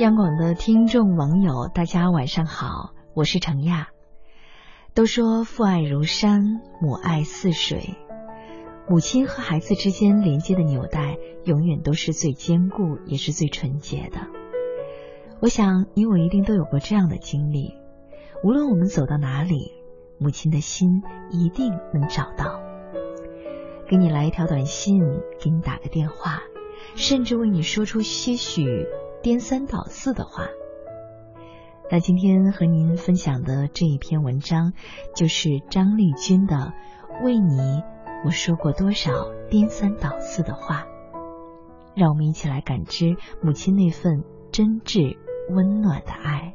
央广的听众网友，大家晚上好，我是程亚。都说父爱如山，母爱似水，母亲和孩子之间连接的纽带，永远都是最坚固，也是最纯洁的。我想你我一定都有过这样的经历，无论我们走到哪里，母亲的心一定能找到。给你来一条短信，给你打个电话，甚至为你说出些许。颠三倒四的话。那今天和您分享的这一篇文章，就是张丽君的《为你我说过多少颠三倒四的话》。让我们一起来感知母亲那份真挚温暖的爱。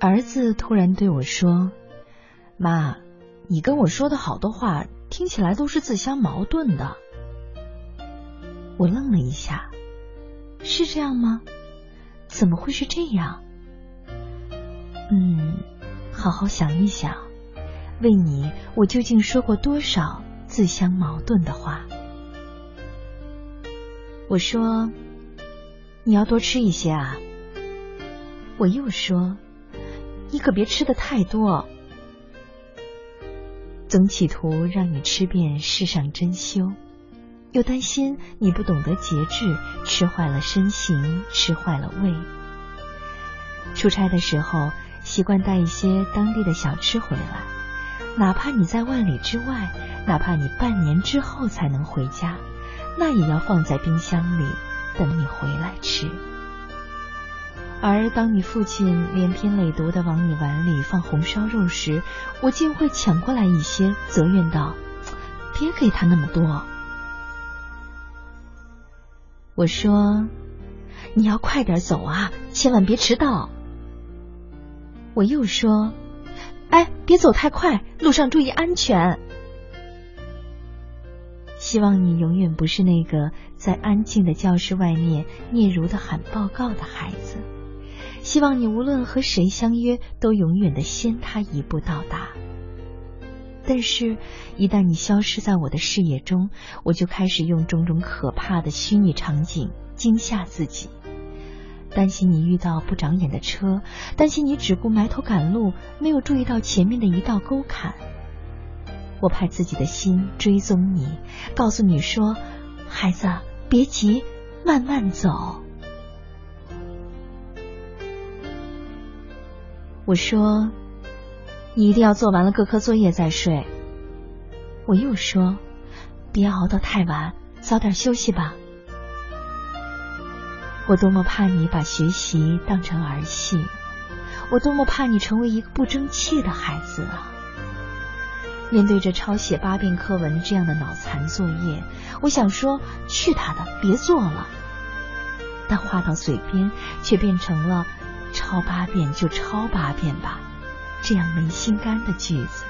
儿子突然对我说。妈，你跟我说的好多话听起来都是自相矛盾的。我愣了一下，是这样吗？怎么会是这样？嗯，好好想一想，为你我究竟说过多少自相矛盾的话？我说，你要多吃一些啊。我又说，你可别吃的太多。总企图让你吃遍世上珍馐，又担心你不懂得节制，吃坏了身形，吃坏了胃。出差的时候习惯带一些当地的小吃回来，哪怕你在万里之外，哪怕你半年之后才能回家，那也要放在冰箱里等你回来吃。而当你父亲连篇累牍的往你碗里放红烧肉时，我竟会抢过来一些，责怨道：“别给他那么多。”我说：“你要快点走啊，千万别迟到。”我又说：“哎，别走太快，路上注意安全。”希望你永远不是那个在安静的教室外面嗫嚅的喊报告的孩子。希望你无论和谁相约，都永远的先他一步到达。但是，一旦你消失在我的视野中，我就开始用种种可怕的虚拟场景惊吓自己：担心你遇到不长眼的车，担心你只顾埋头赶路，没有注意到前面的一道沟坎。我派自己的心追踪你，告诉你说：“孩子，别急，慢慢走。”我说：“你一定要做完了各科作业再睡。”我又说：“别熬到太晚，早点休息吧。”我多么怕你把学习当成儿戏，我多么怕你成为一个不争气的孩子啊！面对着抄写八遍课文这样的脑残作业，我想说：“去他的，别做了。”但话到嘴边，却变成了。抄八遍就抄八遍吧，这样没心肝的句子，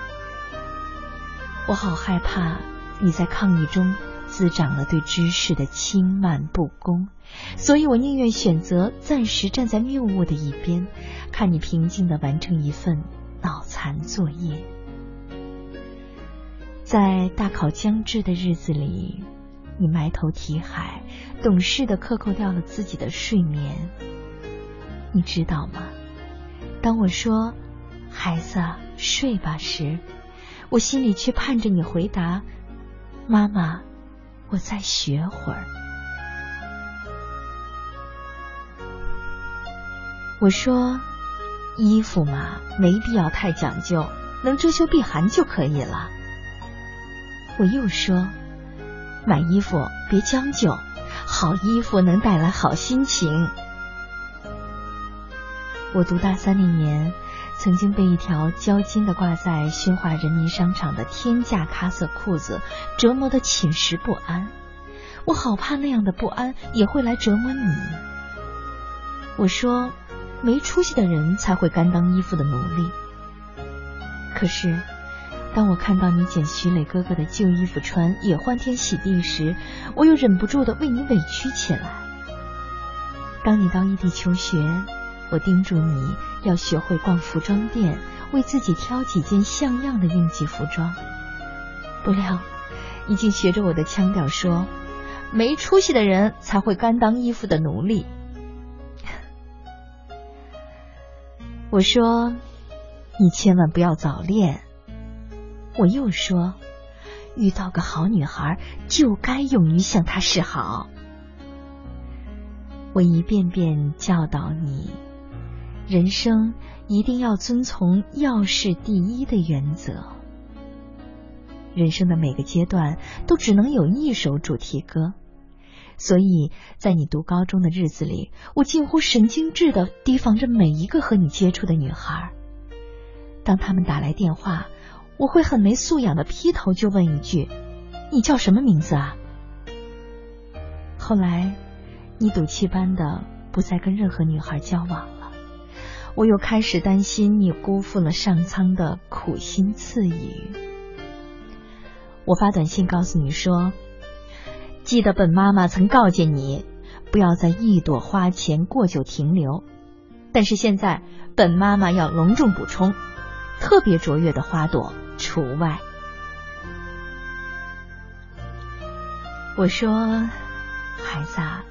我好害怕你在抗议中滋长了对知识的轻慢不公，所以我宁愿选择暂时站在谬误的一边，看你平静的完成一份脑残作业。在大考将至的日子里，你埋头题海，懂事的克扣掉了自己的睡眠。你知道吗？当我说“孩子睡吧”时，我心里却盼着你回答：“妈妈，我再学会儿。”我说：“衣服嘛，没必要太讲究，能遮羞避寒就可以了。”我又说：“买衣服别将就，好衣服能带来好心情。”我读大三那年，曾经被一条交金的挂在宣化人民商场的天价咖色裤子折磨的寝食不安。我好怕那样的不安也会来折磨你。我说，没出息的人才会甘当衣服的奴隶。可是，当我看到你捡徐磊哥哥的旧衣服穿，也欢天喜地时，我又忍不住的为你委屈起来。当你到异地求学。我叮嘱你要学会逛服装店，为自己挑几件像样的应季服装。不料，已经学着我的腔调说：“没出息的人才会甘当衣服的奴隶。”我说：“你千万不要早恋。”我又说：“遇到个好女孩，就该勇于向她示好。”我一遍遍教导你，人生一定要遵从要事第一的原则。人生的每个阶段都只能有一首主题歌，所以在你读高中的日子里，我近乎神经质的提防着每一个和你接触的女孩。当他们打来电话，我会很没素养的劈头就问一句：“你叫什么名字啊？”后来。你赌气般的不再跟任何女孩交往，我又开始担心你辜负了上苍的苦心赐予。我发短信告诉你说：“记得本妈妈曾告诫你，不要在一朵花前过久停留。但是现在本妈妈要隆重补充，特别卓越的花朵除外。”我说：“孩子啊。”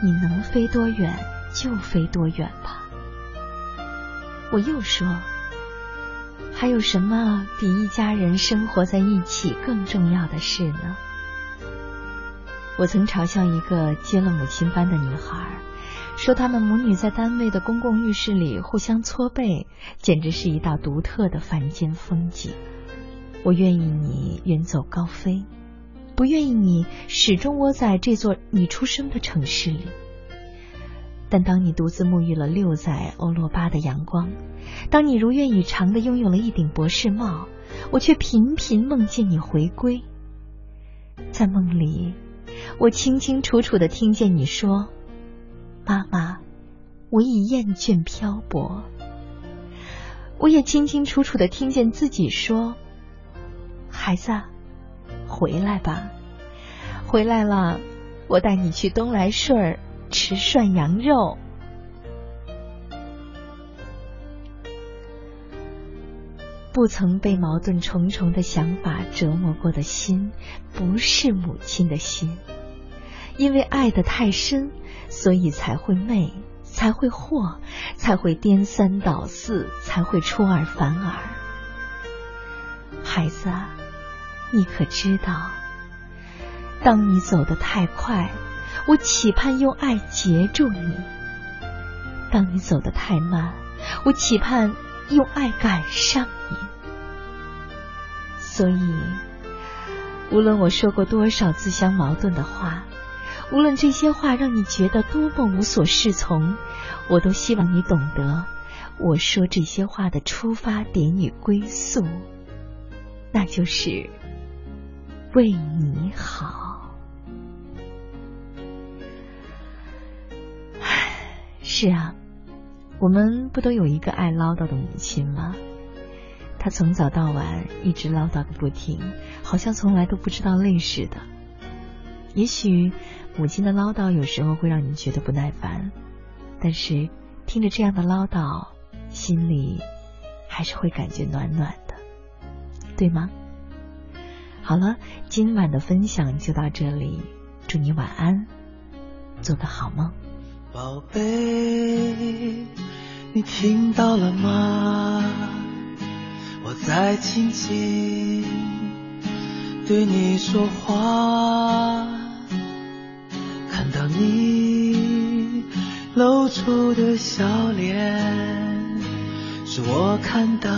你能飞多远就飞多远吧。我又说，还有什么比一家人生活在一起更重要的事呢？我曾嘲笑一个接了母亲班的女孩，说她们母女在单位的公共浴室里互相搓背，简直是一道独特的凡间风景。我愿意你远走高飞。不愿意你始终窝在这座你出生的城市里，但当你独自沐浴了六载欧罗巴的阳光，当你如愿以偿的拥有了一顶博士帽，我却频频梦见你回归。在梦里，我清清楚楚的听见你说：“妈妈，我已厌倦漂泊。”我也清清楚楚的听见自己说：“孩子。”回来吧，回来了，我带你去东来顺儿吃涮羊肉。不曾被矛盾重重的想法折磨过的心，不是母亲的心。因为爱的太深，所以才会昧，才会惑，才会颠三倒四，才会出尔反尔。孩子。你可知道，当你走得太快，我期盼用爱截住你；当你走得太慢，我期盼用爱赶上你。所以，无论我说过多少自相矛盾的话，无论这些话让你觉得多么无所适从，我都希望你懂得，我说这些话的出发点与归宿，那就是。为你好，是啊，我们不都有一个爱唠叨的母亲吗？她从早到晚一直唠叨个不停，好像从来都不知道累似的。也许母亲的唠叨有时候会让你觉得不耐烦，但是听着这样的唠叨，心里还是会感觉暖暖的，对吗？好了，今晚的分享就到这里，祝你晚安，做个好梦。宝贝，你听到了吗？我在轻轻对你说话，看到你露出的笑脸，是我看到。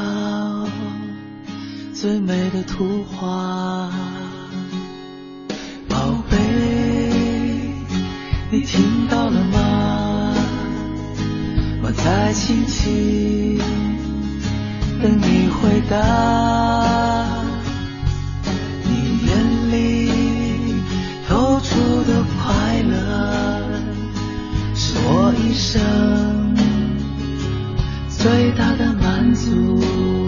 最美的图画，宝贝，你听到了吗？在轻轻等你回答。你眼里透出的快乐，是我一生最大的满足。